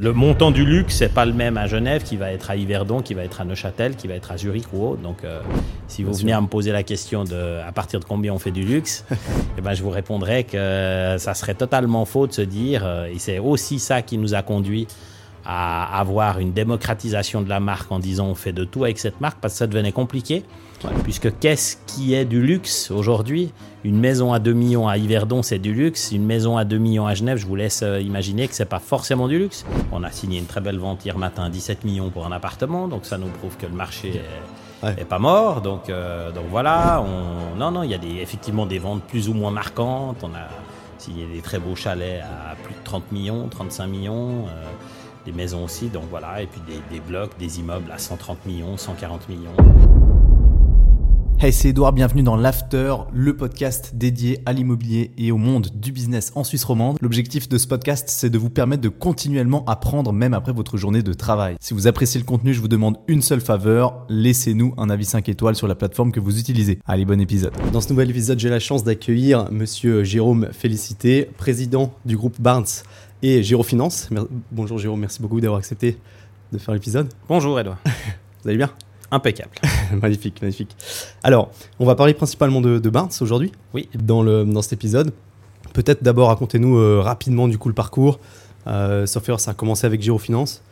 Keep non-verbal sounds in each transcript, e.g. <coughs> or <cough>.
Le montant du luxe, c'est pas le même à Genève qui va être à Yverdon, qui va être à Neuchâtel, qui va être à Zurich ou autre. Donc, euh, si vous venez à me poser la question de à partir de combien on fait du luxe, <laughs> eh ben, je vous répondrai que ça serait totalement faux de se dire, euh, et c'est aussi ça qui nous a conduit à avoir une démocratisation de la marque en disant on fait de tout avec cette marque parce que ça devenait compliqué. Puisque qu'est-ce qui est du luxe aujourd'hui? Une maison à 2 millions à Yverdon, c'est du luxe. Une maison à 2 millions à Genève, je vous laisse euh, imaginer que c'est pas forcément du luxe. On a signé une très belle vente hier matin, 17 millions pour un appartement, donc ça nous prouve que le marché est, pas mort. Donc, euh, donc voilà, on... non, non, il y a des, effectivement des ventes plus ou moins marquantes. On a signé des très beaux chalets à plus de 30 millions, 35 millions. Euh, des maisons aussi, donc voilà, et puis des, des blocs, des immeubles à 130 millions, 140 millions. Hey, c'est Edouard, bienvenue dans l'After, le podcast dédié à l'immobilier et au monde du business en Suisse romande. L'objectif de ce podcast, c'est de vous permettre de continuellement apprendre même après votre journée de travail. Si vous appréciez le contenu, je vous demande une seule faveur, laissez-nous un avis 5 étoiles sur la plateforme que vous utilisez. Allez, bon épisode. Dans ce nouvel épisode, j'ai la chance d'accueillir monsieur Jérôme Félicité, président du groupe Barnes et Gérofinance. Bonjour Jérôme, merci beaucoup d'avoir accepté de faire l'épisode. Bonjour Edouard. <laughs> vous allez bien? Impeccable. <laughs> magnifique, magnifique. Alors, on va parler principalement de, de Barnes aujourd'hui. Oui. Dans, le, dans cet épisode. Peut-être d'abord racontez-nous euh, rapidement du coup le parcours. Euh, sauf ça a commencé avec Girofinance.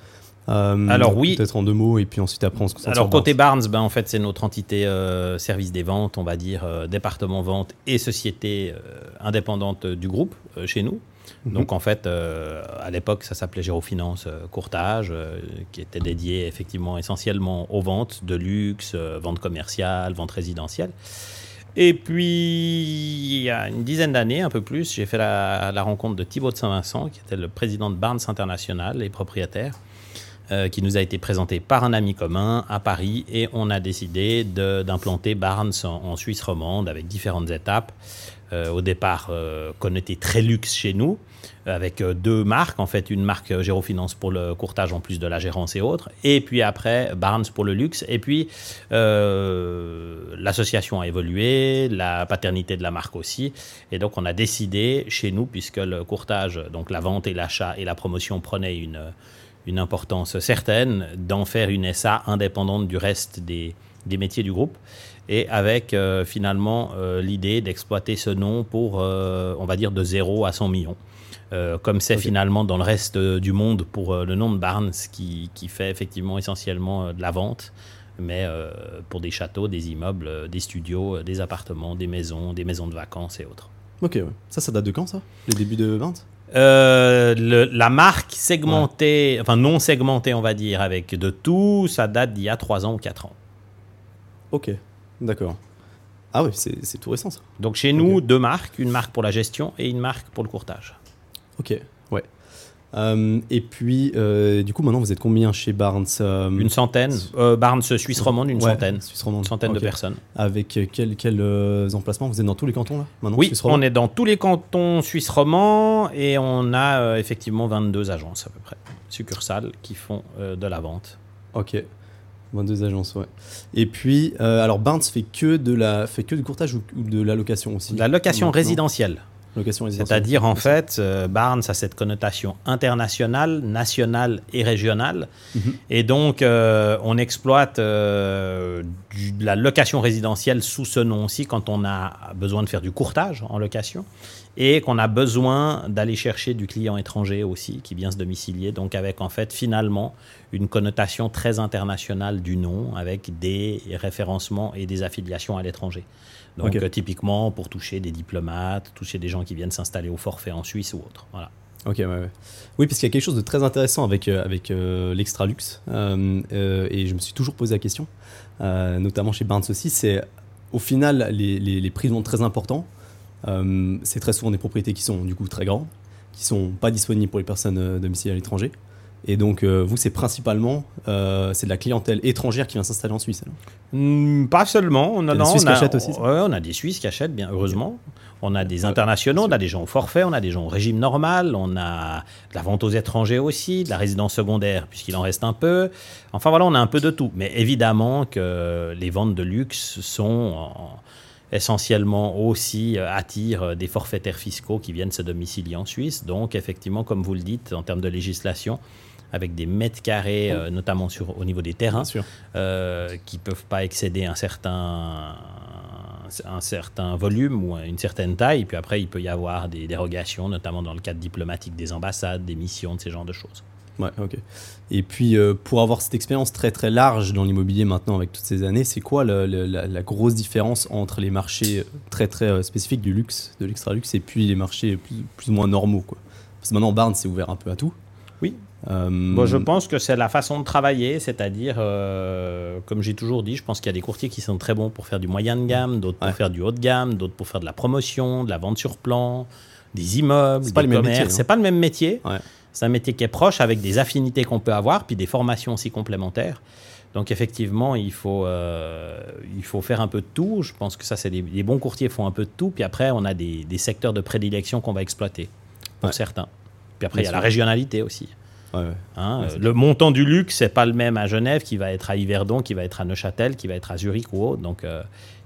Euh, Alors oui. Peut-être en deux mots et puis ensuite après on se Alors côté Barnes, ben, en fait c'est notre entité euh, service des ventes, on va dire département vente et société indépendante du groupe chez nous. Mhm. Donc en fait, euh, à l'époque, ça s'appelait Gérofinance euh, Courtage, euh, qui était dédié effectivement essentiellement aux ventes de luxe, ventes commerciales, ventes résidentielles. Et puis, il y a une dizaine d'années, un peu plus, j'ai fait la, rencontre de Thibaut de Saint-Vincent, qui était le président de Barnes International et propriétaire, qui nous a été présenté par un ami commun à Paris, et on a décidé d'implanter Barnes en, Suisse romande avec différentes étapes. Euh, au départ euh, connoté très luxe chez nous, avec euh, deux marques, en fait, une marque Gérofinance pour le courtage en plus de la gérance et autres, et puis après Barnes pour le luxe, et puis l'association a évolué, la paternité de la marque aussi, et donc on a décidé chez nous, puisque le courtage, donc la vente et l'achat et la promotion prenaient une, une importance certaine, d'en faire une SA indépendante du reste des, des métiers du groupe et avec euh, finalement euh, l'idée d'exploiter ce nom pour, euh, on va dire, de 0 à 100 millions. comme c'est finalement dans le reste du monde pour le nom de Barnes qui, qui fait effectivement essentiellement de la vente, mais pour des châteaux, des immeubles, des studios, des appartements, des maisons, des maisons de vacances et autres. Ok, ça, ça date de quand ça? Les débuts de vente? La marque segmentée, enfin non segmentée, on va dire, avec de tout, ça date d'il y a 3 ans ou 4 ans. Ok, D'accord. Ah oui, c'est tout récent ça. Donc chez nous, deux marques, une marque pour la gestion et une marque pour le courtage. Ok, ouais. Euh, et puis, euh, du coup, maintenant, vous êtes combien chez Barnes euh, Une centaine. Barnes Suisse romande, une centaine. Suisse romande. Une centaine de personnes. Avec quels quel, emplacements Vous êtes dans tous les cantons là maintenant, Oui, on est dans tous les cantons suisses romands et on a effectivement 22 agences à peu près, succursales qui font de la vente. Ok. 22 agences, ouais. Et puis, euh, alors Barnes fait que, de la, fait que du courtage ou, de la location aussi De la location résidentielle. Location résidentielle. C'est-à-dire, en fait, euh, Barnes a cette connotation internationale, nationale et régionale. Mhm. Et donc, euh, on exploite la location résidentielle sous ce nom aussi quand on a besoin de faire du courtage en location et qu'on a besoin d'aller chercher du client étranger aussi qui vient se domicilier, donc avec en fait finalement une connotation très internationale du nom, avec des référencements et des affiliations à l'étranger. Donc euh, typiquement pour toucher des diplomates, toucher des gens qui viennent s'installer au forfait en Suisse ou autre. Voilà. Ok, ouais, Oui, parce qu'il y a quelque chose de très intéressant avec, euh, avec euh, l'extra luxe, et je me suis toujours posé la question, notamment chez Barnes aussi, c'est au final les, les, les prix sont très importants, euh, c'est très souvent des propriétés qui sont du coup très grandes, qui sont pas disponibles pour les personnes euh, domiciliées à l'étranger. Et donc, euh, vous, c'est principalement c'est de la clientèle étrangère qui vient s'installer en Suisse hmm, Pas seulement. On a, des Suisses qui achètent aussi on a des Suisses qui achètent, bien heureusement. On a des internationaux, on a des gens au forfait, on a des gens au régime normal, on a de la vente aux étrangers aussi, de la résidence secondaire, puisqu'il en reste un peu. Enfin voilà, on a un peu de tout. Mais évidemment que les ventes de luxe sont essentiellement aussi euh, attire euh, des forfaitaires fiscaux qui viennent se domicilier en Suisse. Donc, effectivement, comme vous le dites, en termes de législation, avec des mètres carrés, euh, notamment sur, au niveau des terrains, euh, qui ne peuvent pas excéder un certain, un certain volume ou une certaine taille. Puis après, il peut y avoir des dérogations, notamment dans le cadre diplomatique des ambassades, des missions, de ces genres de choses. Ouais, ok. Et puis, euh, pour avoir cette expérience très très large dans l'immobilier maintenant avec toutes ces années, c'est quoi le- le- la, la grosse différence entre les marchés très très euh, spécifiques du luxe, de l'extra luxe, et puis les marchés plus, plus ou moins normaux quoi? Parce que maintenant, Barnes c'est ouvert un peu à tout. Oui. Euh, Bon, je pense que c'est la façon de travailler, c'est-à-dire, euh, comme j'ai toujours dit, je pense qu'il y a des courtiers qui sont très bons pour faire du moyen de gamme, d'autres pour Ouais. faire du haut de gamme, d'autres pour faire de la promotion, de la vente sur plan, des immeubles, C'est pas des le même commerces. métier, hein. C'est pas le même métier. Ouais. C'est un métier qui est proche avec des affinités qu'on peut avoir, puis des formations aussi complémentaires. Donc effectivement, il faut, euh, il faut faire un peu de tout. Je pense que ça, c'est des, les bons courtiers font un peu de tout. Puis après, on a des, des secteurs de prédilection qu'on va exploiter pour Ouais. certains. Puis après, il y a la régionalité aussi. ouais, ouais. Hein, euh, le montant du luxe, c'est pas le même à Genève qui va être à Yverdon, qui va être à Neuchâtel, qui va être à Zurich ou autre. Donc, euh,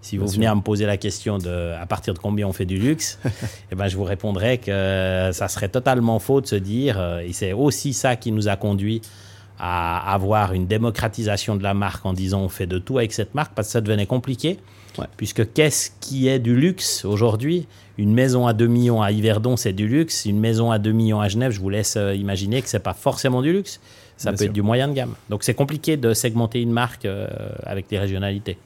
si vous Bien venez sûr. à me poser la question de à partir de combien on fait du luxe, <laughs> eh ben, je vous répondrai que ça serait totalement faux de se dire, euh, et c'est aussi ça qui nous a conduit à avoir une démocratisation de la marque en disant on fait de tout avec cette marque, parce que ça devenait compliqué. Ouais. Puisque qu'est-ce qui est du luxe aujourd'hui? Une maison à 2 millions à Yverdon, c'est du luxe. Une maison à 2 millions à Genève, je vous laisse euh, imaginer que c'est pas forcément du luxe. Ça Bien peut sûr. être du moyen de gamme. Donc c'est compliqué de segmenter une marque euh, avec les régionalités.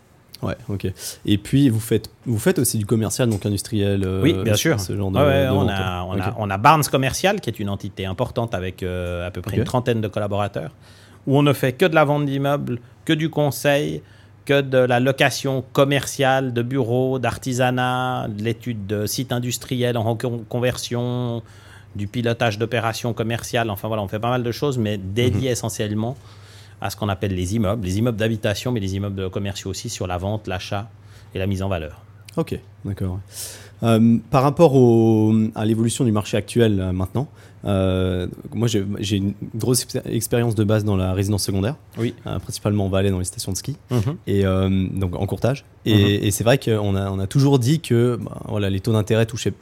Ouais, ok. Et puis vous faites, vous faites aussi du commercial, donc industriel. euh, oui, bien sûr. Ce genre de. Ouais, ouais, de on, a, on, a, on a Barnes Commercial, qui est une entité importante avec euh, à peu près une trentaine de collaborateurs, où on ne fait que de la vente d'immeubles, que du conseil, que de la location commerciale de bureaux, d'artisanat, de l'étude de sites industriels en reconversion, du pilotage d'opérations commerciales. Enfin voilà, on fait pas mal de choses, mais dédiées Mhm. essentiellement à ce qu'on appelle les immeubles, les immeubles d'habitation, mais les immeubles commerciaux aussi sur la vente, l'achat et la mise en valeur. Ok, d'accord. Euh, par rapport au- à l'évolution du marché actuel euh, maintenant, euh, moi j'ai une grosse expé- expérience de base dans la résidence secondaire, Oui. principalement en Valais dans les stations de ski, Mhm. et donc en courtage. Et, Mhm. et c'est vrai qu'on a, on a toujours dit que bah, voilà, les taux d'intérêt touchaient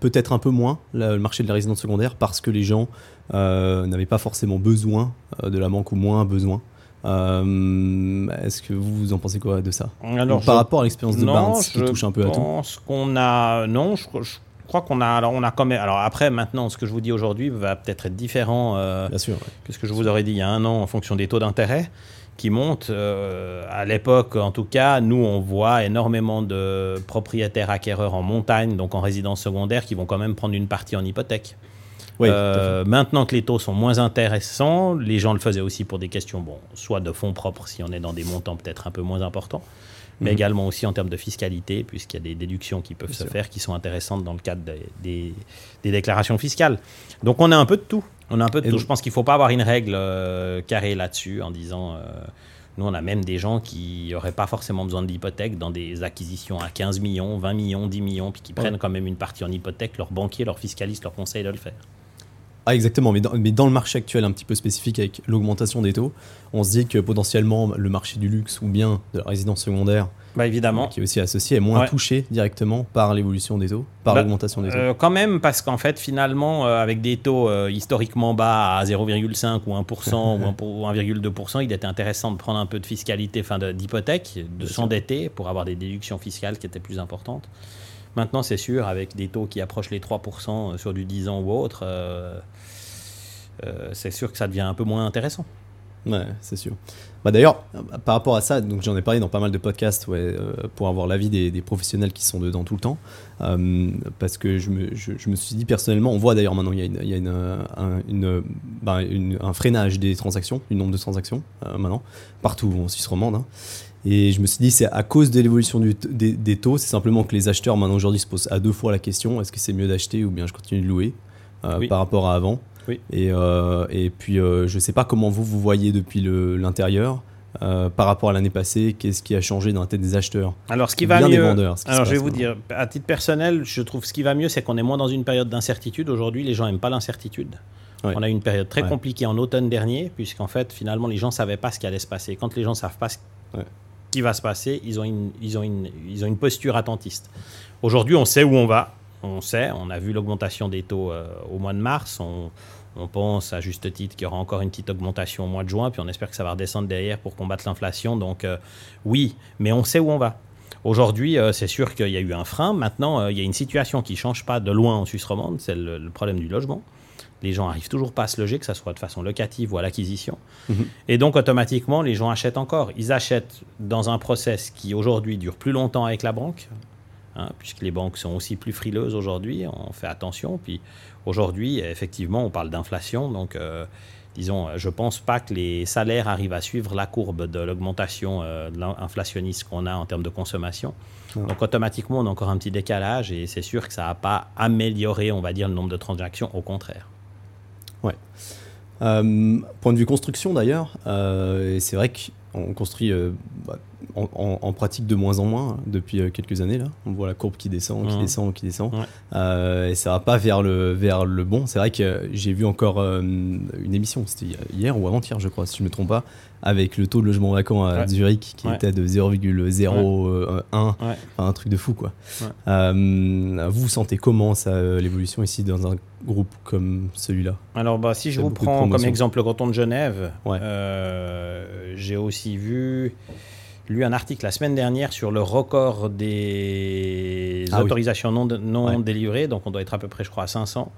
peut-être un peu moins le marché de la résidence secondaire parce que les gens euh, n'avaient pas forcément besoin euh, de la banque ou moins besoin. Euh, Est-ce que vous, vous en pensez quoi de ça? Alors, Par rapport à l'expérience de Barnes qui je touche un peu à tout? pense qu'on a non, je, je crois qu'on a alors on a quand même alors après maintenant ce que je vous dis aujourd'hui va peut-être être différent euh, Bien sûr. ouais. que ce que je vous aurais dit il y a un an en fonction des taux d'intérêt qui montent. Euh, à l'époque, en tout cas, nous, on voit énormément de propriétaires acquéreurs en montagne, donc en résidence secondaire, qui vont quand même prendre une partie en hypothèque. Oui, Euh, maintenant que les taux sont moins intéressants, les gens le faisaient aussi pour des questions, bon, soit de fonds propres si on est dans des montants peut-être un peu moins importants, mais Mhm. également aussi en termes de fiscalité, puisqu'il y a des déductions qui peuvent Bien se sûr. faire, qui sont intéressantes dans le cadre des, des- des déclarations fiscales. Donc on a un peu de tout. On a un peu de Et tout. Je pense qu'il ne faut pas avoir une règle euh, carrée là-dessus en disant. euh, nous, on a même des gens qui n'auraient pas forcément besoin de l'hypothèque dans des acquisitions à 15 millions, 20 millions, 10 millions, puis qui Ouais. prennent quand même une partie en hypothèque. Leur banquier, leur fiscaliste leur conseille de le faire. Ah, exactement, mais dans, le marché actuel un petit peu spécifique avec l'augmentation des taux, on se dit que potentiellement le marché du luxe ou bien de la résidence secondaire, Bah évidemment. qui est aussi associé, est moins Ouais. touché directement par l'évolution des taux, par Bah, l'augmentation des taux. Euh, quand même, parce qu'en fait, finalement, euh, avec des taux euh, historiquement bas à 0,5 ou 1% <laughs> ou 1 pour- ou 1,2%, il était intéressant de prendre un peu de fiscalité, enfin d'hypothèque, de s'endetter pour avoir des déductions fiscales qui étaient plus importantes. Maintenant, c'est sûr, avec des taux qui approchent les 3% sur du 10 ans ou autre, c'est sûr que ça devient un peu moins intéressant. Ouais, c'est sûr. Bah, D'ailleurs, par rapport à ça, donc j'en ai parlé dans pas mal de podcasts ouais, euh, pour avoir l'avis des, des professionnels qui sont dedans tout le temps. Euh, parce que je me, je, je me suis dit personnellement, on voit d'ailleurs maintenant, il y a, une, il y a une, un, une, bah, un freinage des transactions, du nombre de transactions euh, maintenant, partout en Suisse romande. hein. Et je me suis dit, c'est à cause de l'évolution des, des taux, c'est simplement que les acheteurs maintenant aujourd'hui se posent à deux fois la question est-ce que c'est mieux d'acheter ou bien je continue de louer Oui. par rapport à avant? Oui. et, euh, et puis, euh, je ne sais pas comment vous vous voyez depuis l'intérieur euh, par rapport à l'année passée. Qu'est-ce qui a changé dans la tête des acheteurs? Alors, ce qui va bien des mieux. vendeurs, ce qui se Alors, je vais vous dire, à titre personnel, je trouve ce qui va mieux, c'est qu'on est moins dans une période d'incertitude. Aujourd'hui, les gens n'aiment pas l'incertitude. Ouais. On a eu une période très Ouais. compliquée en automne dernier, puisqu'en fait, finalement, les gens ne savaient pas ce qui allait se passer. Quand les gens ne savent pas ce Ouais. qui va se passer, ils ont une, ils ont une, ils ont une posture attentiste. Aujourd'hui, on sait où on va. On sait, on a vu l'augmentation des taux euh, au mois de mars. On, On pense à juste titre qu'il y aura encore une petite augmentation au mois de juin, puis on espère que ça va redescendre derrière pour combattre l'inflation. Donc euh, oui, mais on sait où on va. Aujourd'hui, euh, c'est sûr qu'il y a eu un frein. Maintenant, il y a une situation qui ne change pas de loin en Suisse romande, c'est le, problème du logement. Les gens arrivent toujours pas à se loger, que ce soit de façon locative ou à l'acquisition. Mhm. Et donc, automatiquement, les gens achètent encore. Ils achètent dans un process qui, aujourd'hui, dure plus longtemps avec la banque, hein, puisque les banques sont aussi plus frileuses aujourd'hui. On fait attention. Puis, Aujourd'hui, effectivement, on parle d'inflation, donc euh, disons, je ne pense pas que les salaires arrivent à suivre la courbe de l'augmentation euh, inflationniste qu'on a en termes de consommation. Donc automatiquement, on a encore un petit décalage et c'est sûr que ça n'a pas amélioré, on va dire, le nombre de transactions, au contraire. Ouais. Euh, point de vue construction d'ailleurs, c'est vrai qu'on construit bah, en, pratique de moins en moins depuis euh, quelques années là. On voit la courbe qui descend, qui descend, qui descend. Euh, et ça va pas vers le vers le bon. C'est vrai que j'ai vu encore euh, une émission, c'était hier ou avant-hier, je crois, si je me trompe pas, avec le taux de logement vacant à Zurich qui était de 0,01, enfin, un truc de fou quoi. vous sentez comment ça l'évolution ici dans un groupe comme celui-là? Alors bah, si je vous prends comme exemple le canton de Genève, j'ai aussi vu lu un article la semaine dernière sur le record des ah autorisations non, non délivrées. Donc, on doit être à peu près, je crois, à 500.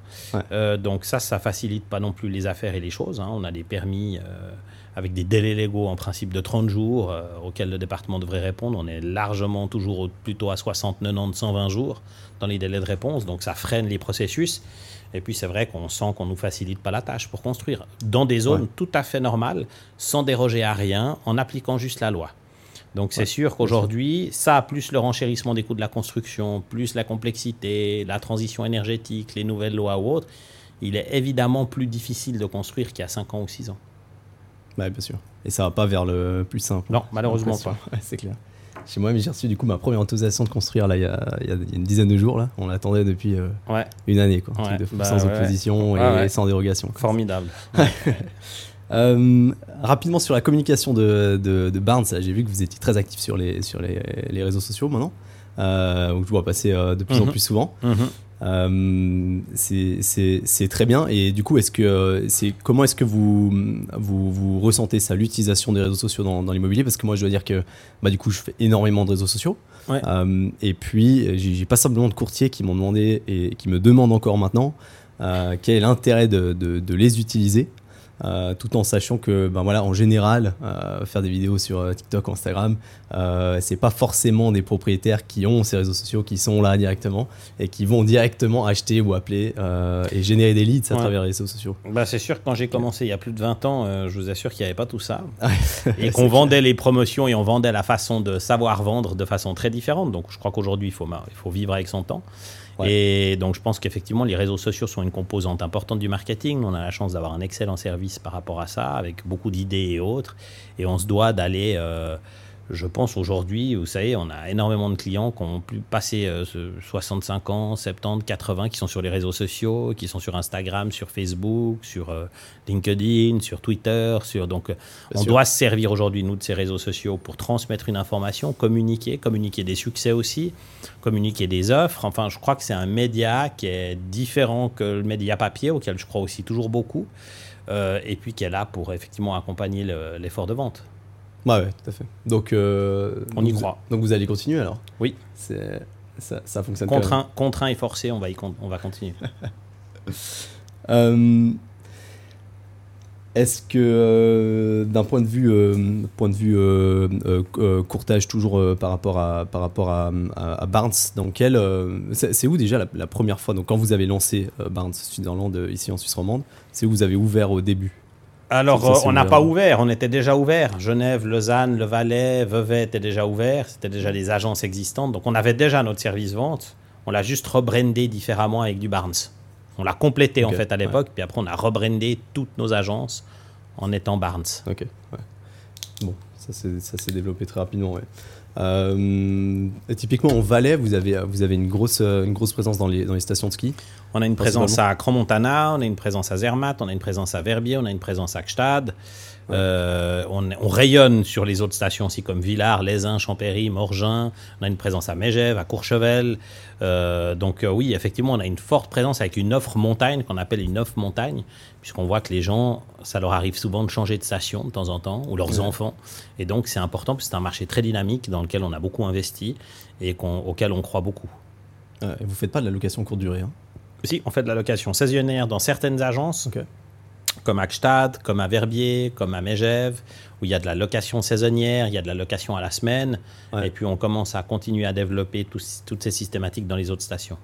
Euh, donc, ça, ça facilite pas non plus les affaires et les choses. Hein. On a des permis euh, avec des délais légaux en principe de 30 jours euh, auxquels le département devrait répondre. On est largement toujours plutôt à 60, 90, 120 jours dans les délais de réponse. Donc, ça freine les processus. Et puis c'est vrai qu'on sent qu'on ne nous facilite pas la tâche pour construire dans des zones tout à fait normales, sans déroger à rien, en appliquant juste la loi. Donc c'est sûr qu'aujourd'hui, ça, plus le renchérissement des coûts de la construction, plus la complexité, la transition énergétique, les nouvelles lois ou autres, il est évidemment plus difficile de construire qu'il y a 5 ans ou 6 ans. Oui, bien sûr. Et ça va pas vers le plus simple. Non, malheureusement pas. <laughs> c'est clair. Chez moi, j'ai reçu du coup ma première autorisation de construire là, il, y a, une dizaine de jours. Là. On l'attendait depuis euh, une année, quoi. Bah sans opposition et sans dérogation. Formidable. <laughs> Euh, rapidement sur la communication de, de, Barnes, j'ai vu que vous étiez très actif sur les, sur les, les réseaux sociaux maintenant, euh, où je vois passer euh, de plus en mhm. plus souvent. Mhm. c'est très bien. Et du coup, est-ce que c'est comment est-ce que vous, vous, vous ressentez ça, l'utilisation des réseaux sociaux dans, dans l'immobilier? Parce que moi, je dois dire que bah, du coup, je fais énormément de réseaux sociaux. et puis, j'ai pas simplement de courtiers qui m'ont demandé et qui me demandent encore maintenant quel est l'intérêt de, de, de, les utiliser euh, tout en sachant que, ben voilà, en général, euh, faire des vidéos sur euh, TikTok, Instagram, c'est pas forcément des propriétaires qui ont ces réseaux sociaux qui sont là directement et qui vont directement acheter ou appeler et générer des leads à travers les réseaux sociaux. Bah, c'est sûr que quand j'ai commencé il y a plus de 20 ans, je vous assure qu'il n'y avait pas tout ça et <laughs> qu'on vendait les promotions et on vendait la façon de savoir vendre de façon très différente. Donc je crois qu'aujourd'hui, il faut, il faut vivre avec son temps. Et donc, je pense qu'effectivement, les réseaux sociaux sont une composante importante du marketing. On a la chance d'avoir un excellent service par rapport à ça, avec beaucoup d'idées et autres. Et on se doit d'aller euh, je pense aujourd'hui, vous savez, on a énormément de clients qui ont pu passer 65 euh, ans, 70, 80, qui sont sur les réseaux sociaux, qui sont sur Instagram, sur Facebook, sur euh, LinkedIn, sur Twitter. Sur, donc, euh, on doit se servir aujourd'hui, nous, de ces réseaux sociaux pour transmettre une information, communiquer, communiquer des succès aussi, communiquer des offres. Enfin, je crois que c'est un média qui est différent que le média papier, auquel je crois aussi toujours beaucoup, et puis qui est là pour effectivement accompagner l'effort de vente. Ouais, tout à fait. Donc, euh, on y croit. Donc vous allez continuer alors? Oui. Ça, ça fonctionne contraint, contraint et forcé, on va, y on va continuer. <laughs> euh, est-ce que euh, d'un point de vue, point de vue courtage toujours par rapport à par rapport à, à, Barnes, dans quel c'est où déjà la, première fois? Donc quand vous avez lancé Barnes Switzerland ici en Suisse romande, c'est où vous avez ouvert au début? Alors, euh, on n'a pas ouvert, on était déjà ouvert. Genève, Lausanne, Le Valais, Vevey étaient déjà ouverts. C'était déjà des agences existantes. Donc, on avait déjà notre service vente. On l'a juste rebrandé différemment avec du Barnes. On l'a complété en fait à l'époque. Puis après, on a rebrandé toutes nos agences en étant Barnes. Ok. Bon, ça s'est développé très rapidement. Euh, typiquement, en Valais, vous avez, vous avez une, grosse, une grosse présence dans les, dans les stations de ski On a une présence à Crans-Montana, on a une présence à Zermatt, on a une présence à Verbier, on a une présence à Gstad. Euh, on, rayonne sur les autres stations aussi comme Villars, Lézin, Champéry, Morgin. On a une présence à Mégève, à Courchevel. Euh, donc euh, oui, effectivement, on a une forte présence avec une offre montagne qu'on appelle une offre montagne, puisqu'on voit que les gens, ça leur arrive souvent de changer de station de temps en temps, ou leurs enfants. Et donc c'est important, parce que c'est un marché très dynamique dans lequel on a beaucoup investi et auquel on croit beaucoup. vous ne faites pas de la location courte durée hein? Si, on fait de la location saisonnière dans certaines agences comme à Gstad, comme à Verbier, comme à Megève, où il y a de la location saisonnière, il y a de la location à la semaine, et puis on commence à continuer à développer toutes ces systématiques dans les autres stations.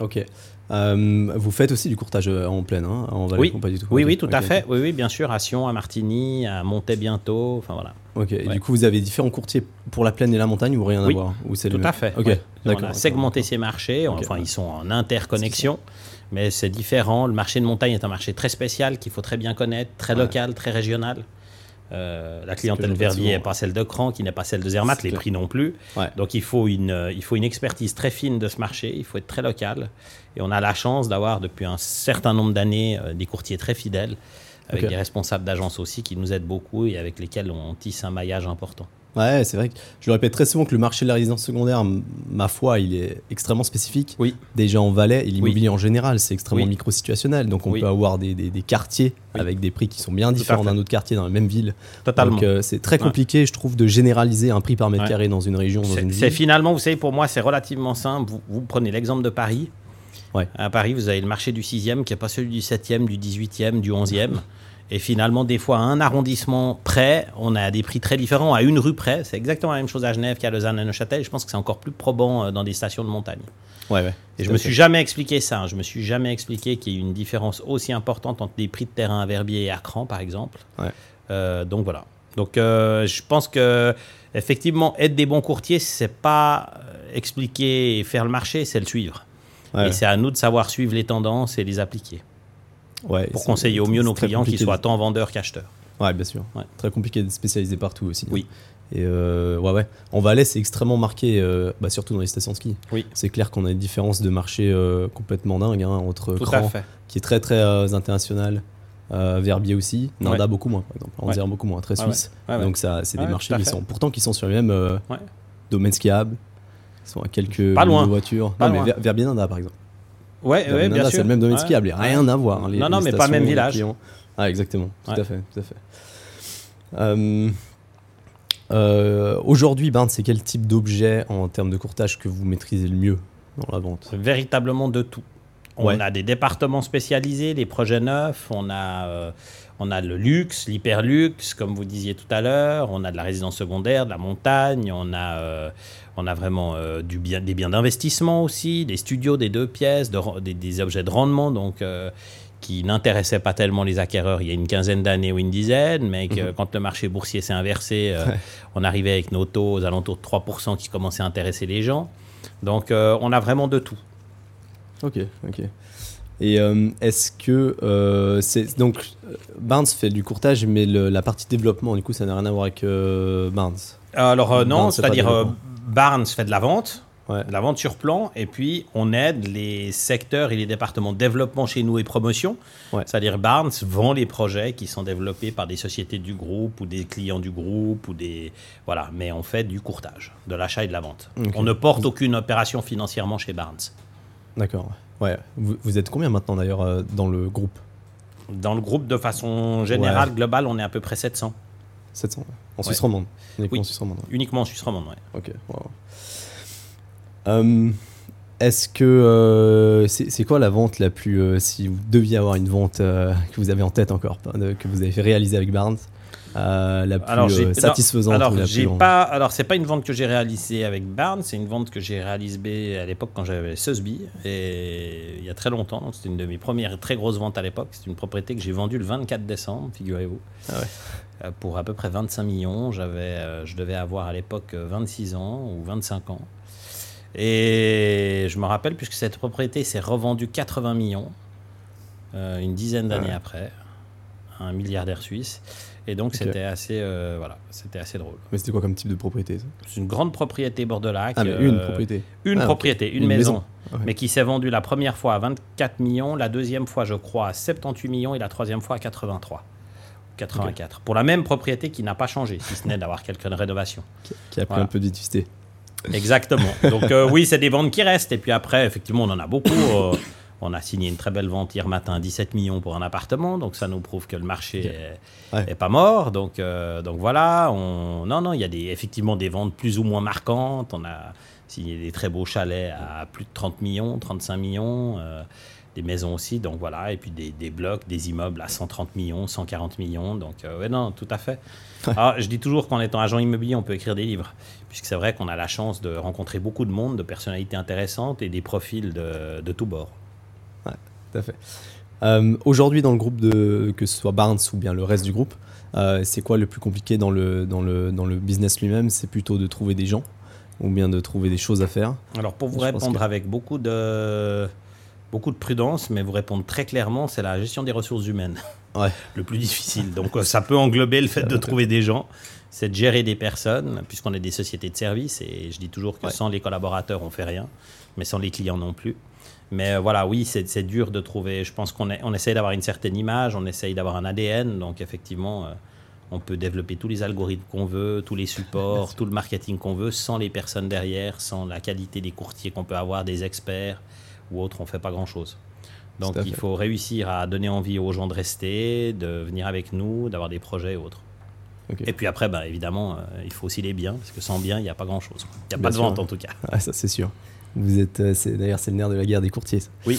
Ok. Euh, vous faites aussi du courtage euh, en pleine, hein, en oui. pas du tout? Oui, oui, tout à fait. Oui, oui, bien sûr, à Sion, à Martigny, à Montaix bientôt, enfin voilà. Ok, et du coup, vous avez différents courtiers pour la plaine et la montagne ou rien à voir? Ou Tout à fait. Ok, On a segmenté ces marchés, enfin, ils sont en interconnexion mais c'est différent. Le marché de montagne est un marché très spécial qu'il faut très bien connaître, très local, très régional. Euh, la clientèle Verbier n'est pas celle de Cran, qui n'est pas celle de Zermatt, les prix non plus. Donc il faut, une, euh, il faut une expertise très fine de ce marché, il faut être très local. Et on a la chance d'avoir depuis un certain nombre d'années euh, des courtiers très fidèles, avec des responsables d'agence aussi qui nous aident beaucoup et avec lesquels on tisse un maillage important. Ouais, c'est vrai que je le répète très souvent que le marché de la résidence secondaire, ma foi, il est extrêmement spécifique. Oui. Déjà en Valais, et l'immobilier en général, c'est extrêmement micro-situationnel. Donc on peut avoir des, des, quartiers avec des prix qui sont bien différents d'un autre quartier dans la même ville. Totalement. Donc euh, c'est très compliqué, je trouve, de généraliser un prix par mètre carré dans une région. C'est finalement, vous savez, pour moi, c'est relativement simple. Vous, vous prenez l'exemple de Paris. Ouais. À Paris, vous avez le marché du 6e qui n'est pas celui du 7e, du 18e, du 11e. Et finalement, des fois, à un arrondissement près, on a des prix très différents. À une rue près, c'est exactement la même chose à Genève qu'à Lausanne et Neuchâtel. Je pense que c'est encore plus probant euh, dans des stations de montagne. Ouais, ouais. Et je me suis jamais expliqué ça. Hein. Je me suis jamais expliqué qu'il y ait une différence aussi importante entre des prix de terrain à Verbier et à Cran, par exemple. Ouais. Euh, donc voilà. Donc euh, je pense que effectivement, être des bons courtiers, c'est pas expliquer et faire le marché, c'est le suivre. Et c'est à nous de savoir suivre les tendances et les appliquer pour conseiller au mieux nos clients qui soient tant vendeurs qu'acheteurs. Ouais, bien sûr. Très compliqué de spécialiser partout aussi. Oui. Et euh, ouais, ouais. En Valais, c'est extrêmement marqué, euh, bah, surtout dans les stations de ski. Oui. C'est clair qu'on a une différence de marché euh, complètement dingue hein, entre Cran, qui est très très international, Verbier aussi, Nanda beaucoup moins, par exemple. On dirait beaucoup moins, très suisse. Donc ça, c'est des marchés qui sont pourtant qui sont sur les mêmes domaines skiables. Ils sont à quelques pas loin. voitures. non, mais Verbier Nanda, par exemple. Ouais, ouais bien sûr. C'est le même domaine skiable, rien à voir. Hein, non, non, mais pas le même village. Ah, exactement, tout à fait, tout à fait. Euh, euh, Aujourd'hui, ben, c'est quel type d'objet en termes de courtage que vous maîtrisez le mieux dans la vente? Véritablement de tout. On a des départements spécialisés, des projets neufs, on a, euh, on a le luxe, l'hyperluxe, comme vous disiez tout à l'heure, on a de la résidence secondaire, de la montagne, on a, euh, on a vraiment euh, du bien, des biens d'investissement aussi, des studios, des deux pièces, des, objets de rendement, donc qui n'intéressaient pas tellement les acquéreurs il y a une quinzaine d'années ou une dizaine, mais que, mhm. quand le marché boursier s'est inversé, on arrivait avec nos taux aux alentours de 3% qui commençaient à intéresser les gens. Donc on a vraiment de tout. Ok, ok. Et euh, est-ce que euh, c'est donc Barnes fait du courtage, mais la partie développement, du coup, ça n'a rien à voir avec euh, Barnes. Alors non, c'est-à-dire Barnes fait de la vente, de la vente sur plan, et puis on aide les secteurs et les départements de développement chez nous et promotion. C'est-à-dire Barnes vend les projets qui sont développés par des sociétés du groupe ou des clients du groupe ou des voilà, mais on fait du courtage, de l'achat et de la vente. On ne porte aucune opération financièrement chez Barnes. D'accord. Ouais. Vous, êtes combien maintenant d'ailleurs euh, dans le groupe? Dans le groupe, de façon générale, globale, on est à peu près 700. 700 En Suisse romande Uniquement en Suisse romande Uniquement en Suisse romande, ouais. Ok. Euh, est-ce que euh, c'est quoi la vente la plus si vous deviez avoir une vente que vous avez en tête encore que vous avez fait réaliser avec Barnes? Euh, la plus alors, euh, satisfaisante Alors, j'ai pas. Alors, c'est pas une vente que j'ai réalisée avec Barnes, c'est une vente que j'ai réalisée à l'époque quand j'avais Susby, et il y a très longtemps. Donc, c'était une de mes premières très grosses ventes à l'époque. C'est une propriété que j'ai vendue le 24 décembre, figurez-vous. Ah euh, pour à peu près 25 millions. J'avais, je devais avoir à l'époque 26 ans ou 25 ans. Et je me rappelle, puisque cette propriété s'est revendue 80 millions une dizaine d'années après un milliardaire suisse. Et donc, c'était assez, euh, voilà, c'était assez drôle. Mais c'était quoi comme type de propriété C'est une grande propriété bord de lac. Ah, mais une propriété Une Ah, propriété, une, Une maison. maison. Ah ouais. Mais qui s'est vendue la première fois à 24 millions, la deuxième fois, je crois, à 78 millions et la troisième fois à 83. 84. Pour la même propriété qui n'a pas changé, si ce n'est d'avoir quelques rénovations. Qui a pris Voilà. un peu de vétusté. Exactement. Donc euh, oui, c'est des ventes qui restent. Et puis après, effectivement, on en a beaucoup. <coughs> On a signé une très belle vente hier matin, 17 millions pour un appartement. Donc ça nous prouve que le marché Ok. est, Ouais. est pas mort. Donc, euh, donc voilà. On... Non, non, il y a des, effectivement des ventes plus ou moins marquantes. On a signé des très beaux chalets à plus de 30 millions, 35 millions. euh, des maisons aussi, donc voilà, et puis des, des blocs, des immeubles à 130 millions, 140 millions, donc euh, ouais, non, tout à fait. Alors, je dis toujours qu'en étant agent immobilier, on peut écrire des livres, puisque c'est vrai qu'on a la chance de rencontrer beaucoup de monde, de personnalités intéressantes et des profils de, de tous bords. Tout à fait. Euh, Aujourd'hui, dans le groupe de que ce soit Barnes ou bien le reste du groupe, euh, c'est quoi le plus compliqué dans le, dans le, dans le business lui-même? C'est plutôt de trouver des gens ou bien de trouver des choses à faire? Alors pour vous Je répondre que- avec beaucoup de, beaucoup de prudence, mais vous répondre très clairement, c'est la gestion des ressources humaines. <laughs> Ouais. Le plus difficile. Donc euh, ça peut englober le fait de <laughs> trouver des gens, c'est de gérer des personnes, puisqu'on est des sociétés de services, et je dis toujours que Ouais. sans les collaborateurs, on fait rien, mais sans les clients non plus. Mais euh, voilà, oui, c'est dur de trouver. Je pense qu'on est- on essaye d'avoir une certaine image, on essaye d'avoir un ADN, donc effectivement, euh, on peut développer tous les algorithmes qu'on veut, tous les supports, tout le marketing qu'on veut, sans les personnes derrière, sans la qualité des courtiers qu'on peut avoir, des experts ou autres, on fait pas grand-chose. Donc il faut réussir à donner envie aux gens de rester, de venir avec nous, d'avoir des projets et autres. Et puis après, bah, évidemment, euh, il faut aussi les biens, parce que sans biens, il n'y a pas grand-chose. Il n'y a Bien pas de sûr. vente en tout cas. Ah, ça c'est sûr. Vous êtes, euh, d'ailleurs, c'est le nerf de la guerre des courtiers. ça. Oui.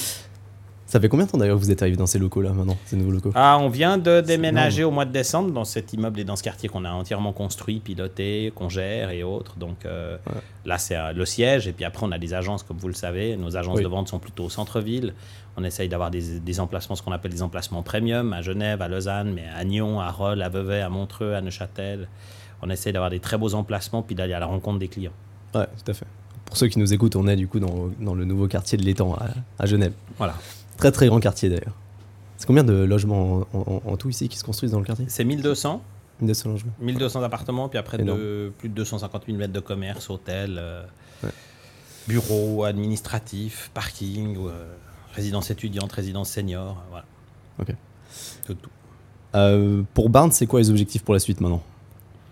Ça fait combien de temps d'ailleurs que vous êtes arrivé dans ces locaux-là maintenant, ces nouveaux locaux? Ah, on vient de déménager au mois de décembre dans cet immeuble et dans ce quartier qu'on a entièrement construit, piloté, qu'on gère et autres. Donc euh, Ouais. là, c'est euh, le siège. Et puis après, on a des agences, comme vous le savez. Nos agences Oui. de vente sont plutôt au centre-ville. On essaye d'avoir des, des emplacements, ce qu'on appelle des emplacements premium, à Genève, à Lausanne, mais à Nyon, à Rolles, à Vevey, à Montreux, à Neuchâtel. On essaye d'avoir des très beaux emplacements, puis d'aller à la rencontre des clients. Ouais, tout à fait. Pour ceux qui nous écoutent, on est du coup dans, dans le nouveau quartier de l'Étang à, à Genève. Voilà. Très très grand quartier d'ailleurs. C'est combien de logements en, en- en tout ici qui se construisent dans le quartier? C'est 1200. 1200 logements. 1200 appartements, puis après de, plus de 250 000 mètres de commerce, hôtels, euh, Ouais. bureaux, administratifs, parking, euh, résidence étudiante, résidence senior, euh, voilà. Ok. Tout, tout. Euh, pour Barnes, c'est quoi les objectifs pour la suite maintenant?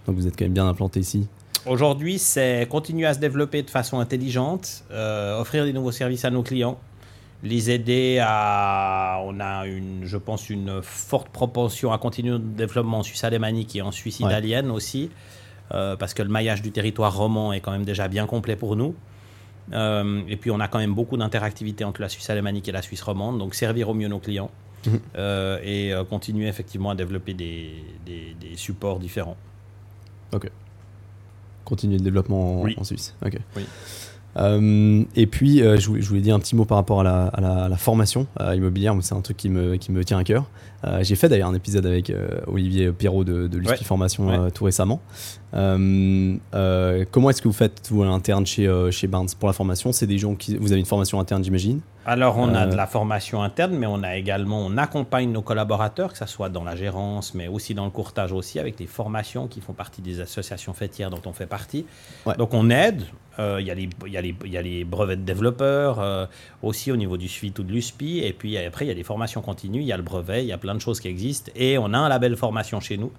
Donc vous êtes quand même bien implanté ici. Aujourd'hui, c'est continuer à se développer de façon intelligente, euh, offrir des nouveaux services à nos clients, les aider à. On a, une, je pense, une forte propension à continuer notre développement en Suisse alémanique et en Suisse Ouais. italienne aussi, euh, parce que le maillage du territoire roman est quand même déjà bien complet pour nous. Euh, et puis, on a quand même beaucoup d'interactivité entre la Suisse alémanique et la Suisse romande, donc servir au mieux nos clients Mhm. euh, et continuer effectivement à développer des, des- des supports différents. Continuer le développement en, Oui. en Suisse. Ok. Oui. Euh, et puis, euh, je, voulais, je voulais dire un petit mot par rapport à la, à la- à la formation euh, immobilière. C'est un truc qui me, qui me tient à cœur. Euh, J'ai fait d'ailleurs un épisode avec euh, Olivier Perrault de, de Ouais. Formation Ouais. euh, tout récemment. Euh, euh, comment est-ce que vous faites, vous, à l'interne chez, euh, chez Barnes pour la formation? C'est des gens qui. Vous avez une formation interne, j'imagine? Alors, on a Euh, de la formation interne, mais on a également, on accompagne nos collaborateurs, que ce soit dans la gérance, mais aussi dans le courtage aussi, avec les formations qui font partie des associations fêtières dont on fait partie. Ouais. Donc, on aide. Euh, Il y, a les- il y, il y a les brevets de développeurs, euh, aussi au niveau du suivi ou de l'USPI. Et puis après, il y a des formations continues, il y a le brevet, il y a plein de choses qui existent. Et on a un label formation chez nous.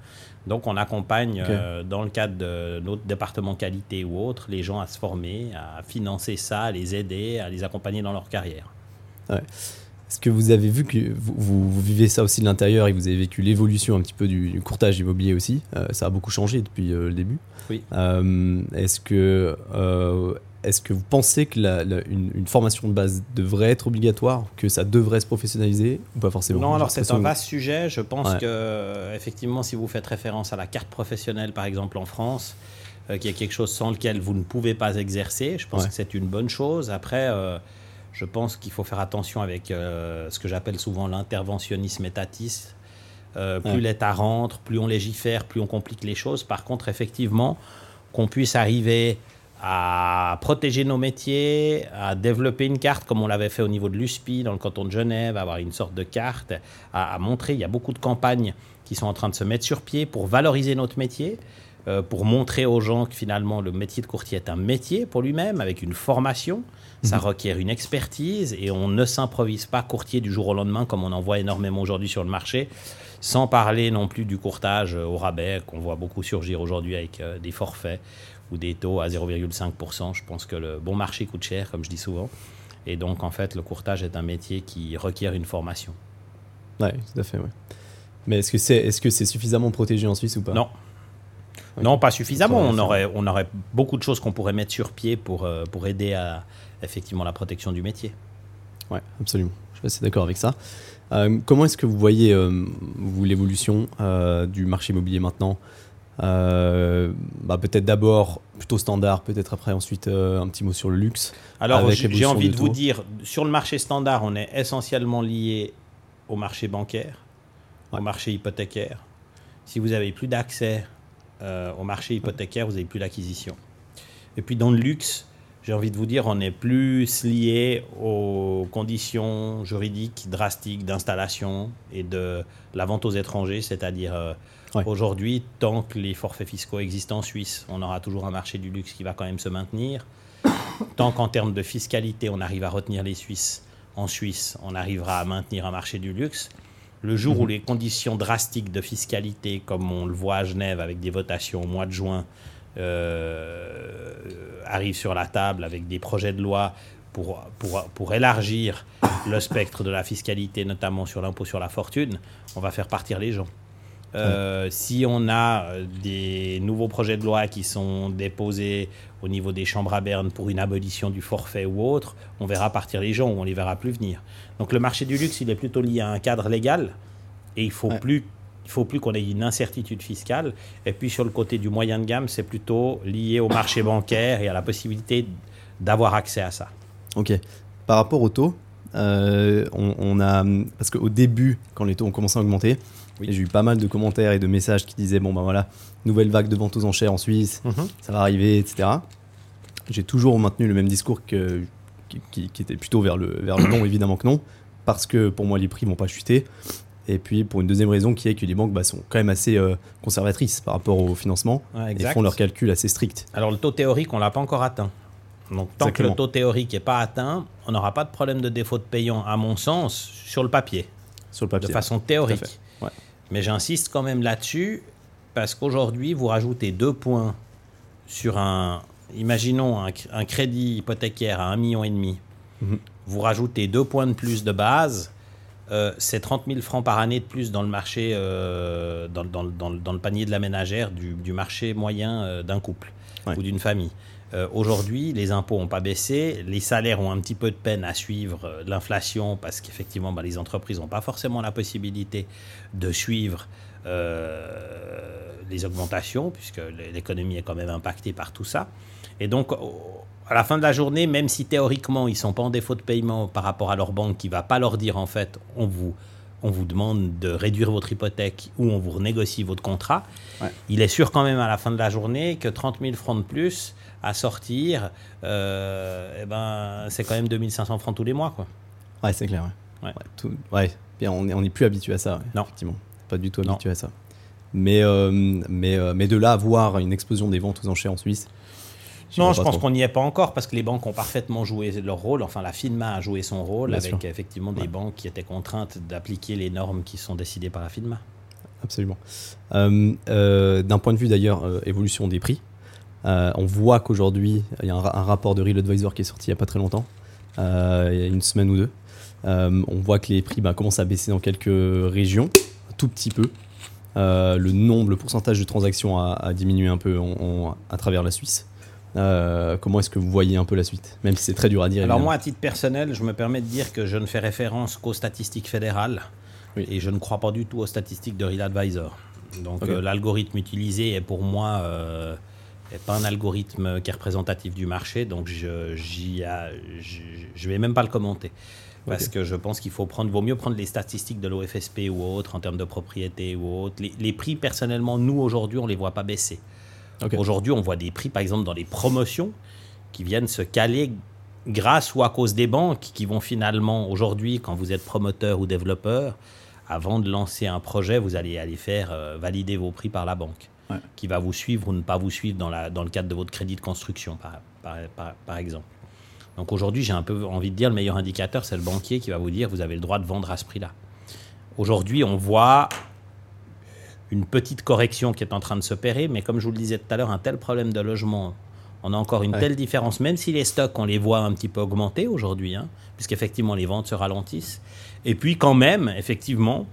Donc, on accompagne, euh, dans le cadre de notre département qualité ou autre, les gens à se former, à financer ça, à les aider, à les accompagner dans leur carrière. Est-ce que vous avez vu que vous, vous- vous vivez ça aussi de l'intérieur et vous avez vécu l'évolution un petit peu du, du courtage immobilier aussi? Euh, Ça a beaucoup changé depuis euh, le début? Oui. Est-ce que est-ce que vous pensez que la- la- une, une formation de base devrait être obligatoire, que ça devrait se professionnaliser ou pas forcément? Non, alors c'est un vaste sujet. Je pense Ouais. que, euh, effectivement, si vous faites référence à la carte professionnelle, par exemple, en France, euh, qui est quelque chose sans lequel vous ne pouvez pas exercer, je pense Ouais. que c'est une bonne chose. Après, euh, je pense qu'il faut faire attention avec euh, ce que j'appelle souvent l'interventionnisme étatiste. Euh, plus Ouais. l'État rentre, plus on légifère, plus on complique les choses. Par contre, effectivement, qu'on puisse arriver à protéger nos métiers, à développer une carte comme on l'avait fait au niveau de l'USPI dans le canton de Genève, avoir une sorte de carte, à, à montrer. Il y a beaucoup de campagnes qui sont en train de se mettre sur pied pour valoriser notre métier, euh, pour montrer aux gens que finalement le métier de courtier est un métier pour lui-même, avec une formation. Ça mhm. requiert une expertise et on ne s'improvise pas courtier du jour au lendemain comme on en voit énormément aujourd'hui sur le marché, sans parler non plus du courtage au rabais qu'on voit beaucoup surgir aujourd'hui avec euh, des forfaits ou des taux à 0,5%. Je pense que le bon marché coûte cher, comme je dis souvent. Et donc, en fait, le courtage est un métier qui requiert une formation. Oui, tout à fait. Ouais. Mais est-ce que c'est est -ce c'est suffisamment protégé en Suisse ou pas? Non. Non, pas suffisamment. On aurait, on aurait beaucoup de choses qu'on pourrait mettre sur pied pour, euh, pour aider à effectivement la protection du métier. Oui, absolument. Je suis assez d'accord avec ça. Euh, comment est-ce que vous voyez, euh, l'évolution du marché immobilier maintenant? Bah, Peut-être d'abord plutôt standard, peut-être après ensuite un petit mot sur le luxe. Alors j'ai envie de vous dire, sur le marché standard, on est essentiellement lié au marché bancaire, au marché hypothécaire. Si vous avez plus d'accès euh, au marché hypothécaire, vous n'avez plus l'acquisition. Et puis dans le luxe, j'ai envie de vous dire, on est plus lié aux conditions juridiques drastiques d'installation et de la vente aux étrangers, c'est-à-dire euh, aujourd'hui, tant que les forfaits fiscaux existent en Suisse, on aura toujours un marché du luxe qui va quand même se maintenir. <coughs> Tant qu'en termes de fiscalité, on arrive à retenir les Suisses en Suisse, on arrivera à maintenir un marché du luxe. Le jour où mhm. les conditions drastiques de fiscalité, comme on le voit à Genève avec des votations au mois de juin, euh, arrivent sur la table avec des projets de loi pour, pour, pour, élargir le spectre de la fiscalité, notamment sur l'impôt sur la fortune, on va faire partir les gens. Euh, si on a euh, des nouveaux projets de loi qui sont déposés au niveau des chambres à Berne pour une abolition du forfait ou autre, on verra partir les gens ou on les verra plus venir. Donc le marché du luxe, il est plutôt lié à un cadre légal et il faut plus il faut plus qu'on ait une incertitude fiscale. Et puis sur le côté du moyen de gamme, c'est plutôt lié au marché bancaire et à la possibilité d'avoir accès à ça. Ok. Par rapport au taux, euh, on, a parce qu'au début, quand les taux ont commencé à augmenter, j'ai eu pas mal de commentaires et de messages qui disaient bon ben voilà, nouvelle vague de ventes aux enchères en Suisse, mhm. ça va arriver, etc. J'ai toujours maintenu le même discours que, qui, était plutôt vers le, vers le <coughs> non, évidemment que non, parce que pour moi les prix vont pas chuter. Et puis pour une deuxième raison qui est que les banques bah, sont quand même assez euh, conservatrices par rapport au financement et font leurs calculs assez stricts. Alors le taux théorique, on l'a pas encore atteint. Donc tant que le taux théorique n'est pas atteint, on n'aura pas de problème de défaut de payant, à mon sens, sur le papier. Sur le papier. De façon théorique. Mais j'insiste quand même là-dessus parce qu'aujourd'hui, vous rajoutez deux points sur un, imaginons un, crédit hypothécaire à 1,5 million. et demi. Mhm. Vous rajoutez deux points de plus de base, euh, c'est 30 000 francs par année de plus dans le marché, euh, dans, le panier de la ménagère du, marché moyen euh, d'un couple ou d'une famille. Euh, aujourd'hui, les impôts n'ont pas baissé, les salaires ont un petit peu de peine à suivre l'inflation parce qu'effectivement, bah, les entreprises n'ont pas forcément la possibilité de suivre les augmentations puisque l'économie est quand même impactée par tout ça. Et donc, à la fin de la journée, même si théoriquement ils ne sont pas en défaut de paiement par rapport à leur banque qui ne va pas leur dire en fait, on vous, on vous demande de réduire votre hypothèque ou on vous renégocie votre contrat, il est sûr quand même à la fin de la journée que 30 000 francs de plus, à sortir, euh, eh ben, c'est quand même 2500 francs tous les mois. Quoi. Ouais, c'est clair. Ouais. Ouais. Bien, on n'est est plus habitué à ça. Non. Effectivement. Pas du tout habitué à ça. Mais, euh, mais, euh, mais de là à voir une explosion des ventes aux enchères en Suisse. Non, je pense qu'on n'y est pas encore parce que les banques ont parfaitement joué leur rôle. Enfin, la FINMA a joué son rôle avec effectivement des banques qui étaient contraintes d'appliquer les normes qui sont décidées par la FINMA. Absolument. D'un point de vue d'ailleurs, évolution des prix, euh, on voit qu'aujourd'hui, il y a un, rapport de Real Advisor qui est sorti il n'y a pas très longtemps, euh, il y a une semaine ou deux. Euh, on voit que les prix bah, commencent à baisser dans quelques régions, un tout petit peu. le nombre, le pourcentage de transactions a, diminué un peu à travers la Suisse. Comment est-ce que vous voyez un peu la suite Même si c'est très dur à dire. Alors moi, à titre personnel, je me permets de dire que je ne fais référence qu'aux statistiques fédérales et je ne crois pas du tout aux statistiques de Real Advisor. Donc l'algorithme utilisé est pour moi n'est pas un algorithme qui est représentatif du marché, donc je ne vais même pas le commenter. Parce que je pense qu'il faut prendre, vaut mieux prendre les statistiques de l'OFSP ou autres en termes de propriété ou autres. Les, prix, personnellement, nous aujourd'hui, on les voit pas baisser. Aujourd'hui, on voit des prix, par exemple, dans les promotions qui viennent se caler grâce ou à cause des banques qui vont finalement, aujourd'hui, quand vous êtes promoteur ou développeur, avant de lancer un projet, vous allez aller faire euh, valider vos prix par la banque, Ouais. qui va vous suivre ou ne pas vous suivre dans, la, dans le cadre de votre crédit de construction, par, par, par- par exemple. Donc aujourd'hui, j'ai un peu envie de dire, le meilleur indicateur, c'est le banquier qui va vous dire, vous avez le droit de vendre à ce prix-là. Aujourd'hui, on voit une petite correction qui est en train de s'opérer, mais comme je vous le disais tout à l'heure, un tel problème de logement, on a encore une Ouais. telle différence, même si les stocks, on les voit un petit peu augmenter aujourd'hui, hein, puisqu'effectivement les ventes se ralentissent. Et puis quand même, effectivement,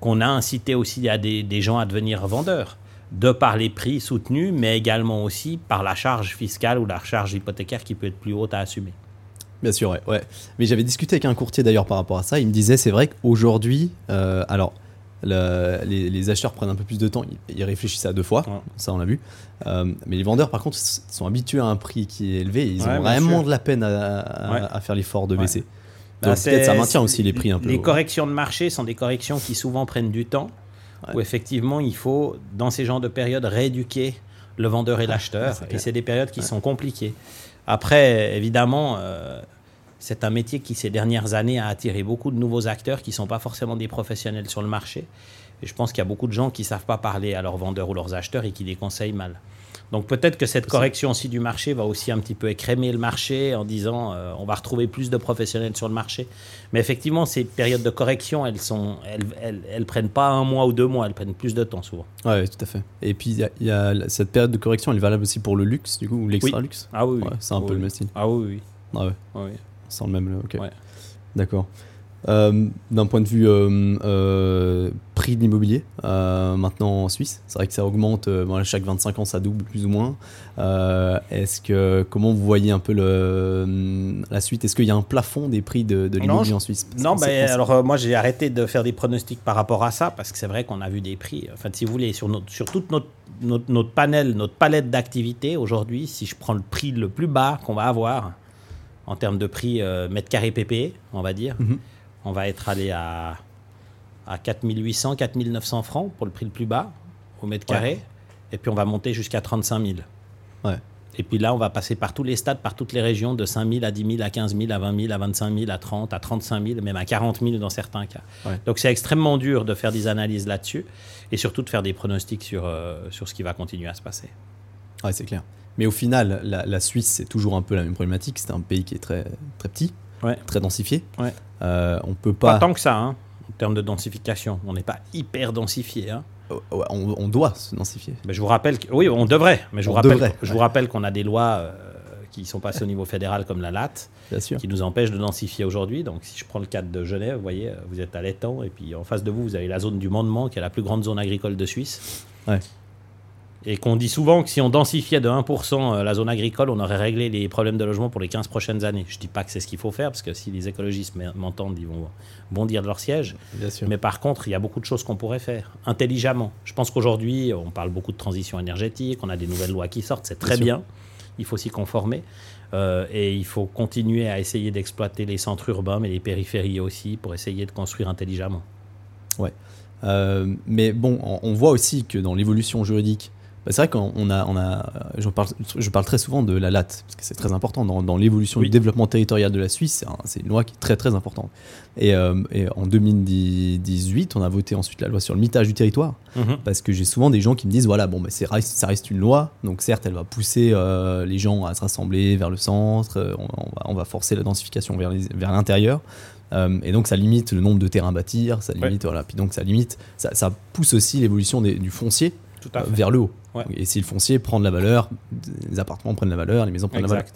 qu'on a incité aussi à des, des gens à devenir vendeurs, de par les prix soutenus, mais également aussi par la charge fiscale ou la charge hypothécaire qui peut être plus haute à assumer. Bien sûr, ouais. ouais. Mais j'avais discuté avec un courtier d'ailleurs par rapport à ça. Il me disait, c'est vrai qu'aujourd'hui, euh, alors, le- les, les acheteurs prennent un peu plus de temps, ils, ils réfléchissent à deux fois, Ouais. ça on l'a vu. Euh, mais les vendeurs, par contre, sont habitués à un prix qui est élevé et ils Ouais, ont vraiment sûr. de la peine à, à- Ouais. à faire l'effort de baisser. Bah, Donc peut-être ça maintient aussi les prix un peu. Les corrections de marché sont des corrections qui souvent prennent du temps, où effectivement il faut, dans ces genres de périodes, rééduquer le vendeur et l'acheteur. c'est et c'est des périodes qui sont compliquées. Après, évidemment, euh, c'est un métier qui, ces dernières années, a attiré beaucoup de nouveaux acteurs qui ne sont pas forcément des professionnels sur le marché. Et je pense qu'il y a beaucoup de gens qui ne savent pas parler à leurs vendeurs ou leurs acheteurs et qui les conseillent mal. Donc peut-être que cette correction aussi du marché va aussi un petit peu écrémer le marché en disant euh, on va retrouver plus de professionnels sur le marché. Mais effectivement, ces périodes de correction, elles sont, elles, elles, elles prennent pas un mois ou deux mois, elles prennent plus de temps souvent. Ouais, tout à fait. Et puis y a, y cette période de correction, elle est valable aussi pour le luxe, du coup, ou l'extra luxe? Ah oui, oui. Ouais, c'est un Oui, peu le oui. même style. Ah oui, oui. Ah ouais, oui. C'est le même. Ok. Ouais. D'accord. Euh, D'un point de vue euh, euh, prix de l'immobilier, euh, maintenant en Suisse, c'est vrai que ça augmente. euh, chaque 25 ans, ça double plus ou moins. Euh, Est-ce que comment vous voyez un peu le, la suite? Est-ce qu'il y a un plafond des prix de, l'immobilier en Suisse? Non, ben, sait- alors euh, moi j'ai arrêté de faire des pronostics par rapport à ça parce que c'est vrai qu'on a vu des prix. Enfin, si vous voulez, sur, notre, sur toute notre, notre, notre panel, notre palette d'activités aujourd'hui, si je prends le prix le plus bas qu'on va avoir en termes de prix euh, mètre carré PPE, on va dire, Mhm. on va être allé à, à 4800, 4900 francs pour le prix le plus bas au mètre Ouais. carré. Et puis on va monter jusqu'à 35 000. Ouais. Et puis là, on va passer par tous les stades, par toutes les régions, de 5 000 à 10 000, à 15 000, à 20 000, à 25 000, à 30, à 35 000, même à 40 000 dans certains cas. Ouais. Donc c'est extrêmement dur de faire des analyses là-dessus et surtout de faire des pronostics sur, euh, sur ce qui va continuer à se passer. Ouais, c'est clair. Mais au final, la, la Suisse, c'est toujours un peu la même problématique. C'est un pays qui est très, très petit, Ouais. très densifié. Ouais. Euh, on peut Pas pas. tant que ça, hein, en termes de densification. On n'est pas hyper densifié. Hein. Ouais, on, on doit se densifier. Mais je vous rappelle, que, oui, on devrait, mais je vous rappelle, devrait, je vous rappelle qu'on a des lois euh, qui sont passées au niveau fédéral comme la LAT, qui nous empêchent de densifier aujourd'hui. Donc si je prends le cadre de Genève, vous voyez, euh, vous êtes à l'étang, et puis en face de vous, vous avez la zone du Mandement, qui est la plus grande zone agricole de Suisse. Ouais. Et qu'on dit souvent que si on densifiait de 1% euh, la zone agricole, on aurait réglé les problèmes de logement pour les 15 prochaines années. Je dis pas que c'est ce qu'il faut faire, parce que si les écologistes m'en- m'entendent, ils vont bondir de leur siège. Bien sûr. Mais par contre, il y a beaucoup de choses qu'on pourrait faire intelligemment. Je pense qu'aujourd'hui, on parle beaucoup de transition énergétique, on a des nouvelles lois qui sortent, c'est très Bien bien. Il faut s'y conformer. Euh, et il faut continuer à essayer d'exploiter les centres urbains, mais les périphéries aussi, pour essayer de construire intelligemment. Euh, mais bon, on, on voit aussi que dans l'évolution juridique, bah, c'est vrai qu'on on a, on a, je parle, je parle très souvent de la LAT, parce que c'est très important dans, dans l'évolution Oui. du développement territorial de la Suisse. c'est un- C'est une loi qui est très très importante. Et, euh, et en 2018, on a voté ensuite la loi sur le mitage du territoire, parce que j'ai souvent des gens qui me disent voilà, bon, bah, ça reste une loi, donc certes, elle va pousser euh, les gens à se rassembler vers le centre, euh, on, on va, on va forcer la densification vers, les- vers l'intérieur. Euh, et donc ça limite le nombre de terrains à bâtir, ça limite voilà, puis donc ça limite, ça, ça pousse aussi l'évolution des- du foncier Tout à euh, fait. vers le haut. Ouais. Et si le foncier prend de la valeur, les appartements prennent de la valeur, les maisons prennent de la valeur.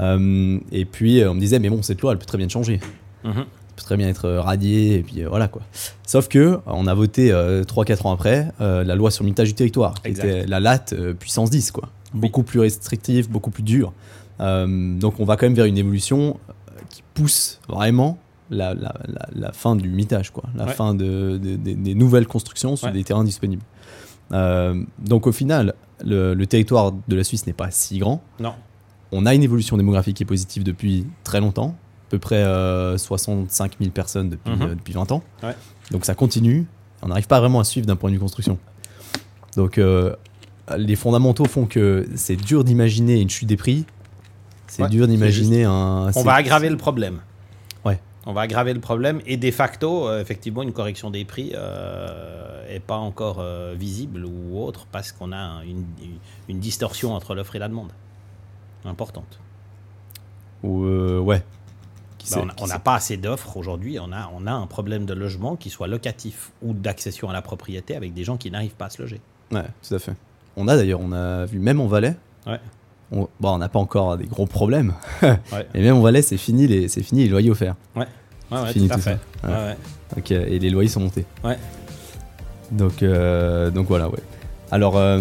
Euh, et puis euh, on me disait mais bon cette loi elle peut très bien changer, elle Mhm. peut très bien être euh, radiée et puis euh, voilà quoi. Sauf que euh, on a voté 3-4 ans après euh, la loi sur le mitage du territoire, qui Exact. était la latte euh, puissance 10 quoi, beaucoup plus restrictive, beaucoup plus dure. Euh, donc on va quand même vers une évolution euh, qui pousse vraiment la, la, la, la fin du mitage, quoi, la Ouais. fin de, de- de- des nouvelles constructions sur Ouais. des terrains disponibles. Euh, donc au final, le, le territoire de la Suisse n'est pas si grand. Non. On a une évolution démographique qui est positive depuis très longtemps, à peu près euh, 65 000 personnes depuis, euh, depuis 20 ans. Ouais. Donc ça continue. On n'arrive pas vraiment à suivre d'un point de vue construction. Donc euh, les fondamentaux font que c'est dur d'imaginer une chute des prix. C'est Ouais, dur d'imaginer un. On va aggraver le problème. On va aggraver le problème et de facto, euh, effectivement, une correction des prix n'est euh, pas encore euh, visible ou autre parce qu'on a une, une, distorsion entre l'offre et la demande importante. Ou ouais. Bah, on n'a pas assez d'offres aujourd'hui. On a, on a un problème de logement qui soit locatif ou d'accession à la propriété avec des gens qui n'arrivent pas à se loger. Ouais, tout à fait. On a d'ailleurs, on a vu même en Valais. Ouais. On bon, n'a pas encore des gros problèmes. <laughs> Et même en Valais, c'est fini les, c'est fini les loyers offerts. Ouais. Ouais, fini tout, à fait. Ok, et les loyers sont montés. Ouais. Donc, euh, donc voilà, ouais. Alors, euh,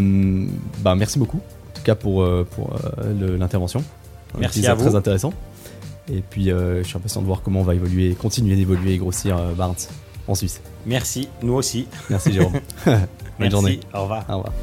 bah, merci beaucoup, en tout cas pour, euh, pour l'intervention. Merci à vous. Très intéressant. Et puis, je suis impatient de voir comment on va évoluer, continuer d'évoluer et grossir Barnes en Suisse. Merci, nous aussi. Merci Jérôme. <laughs> Bonne journée. Au revoir. Au revoir.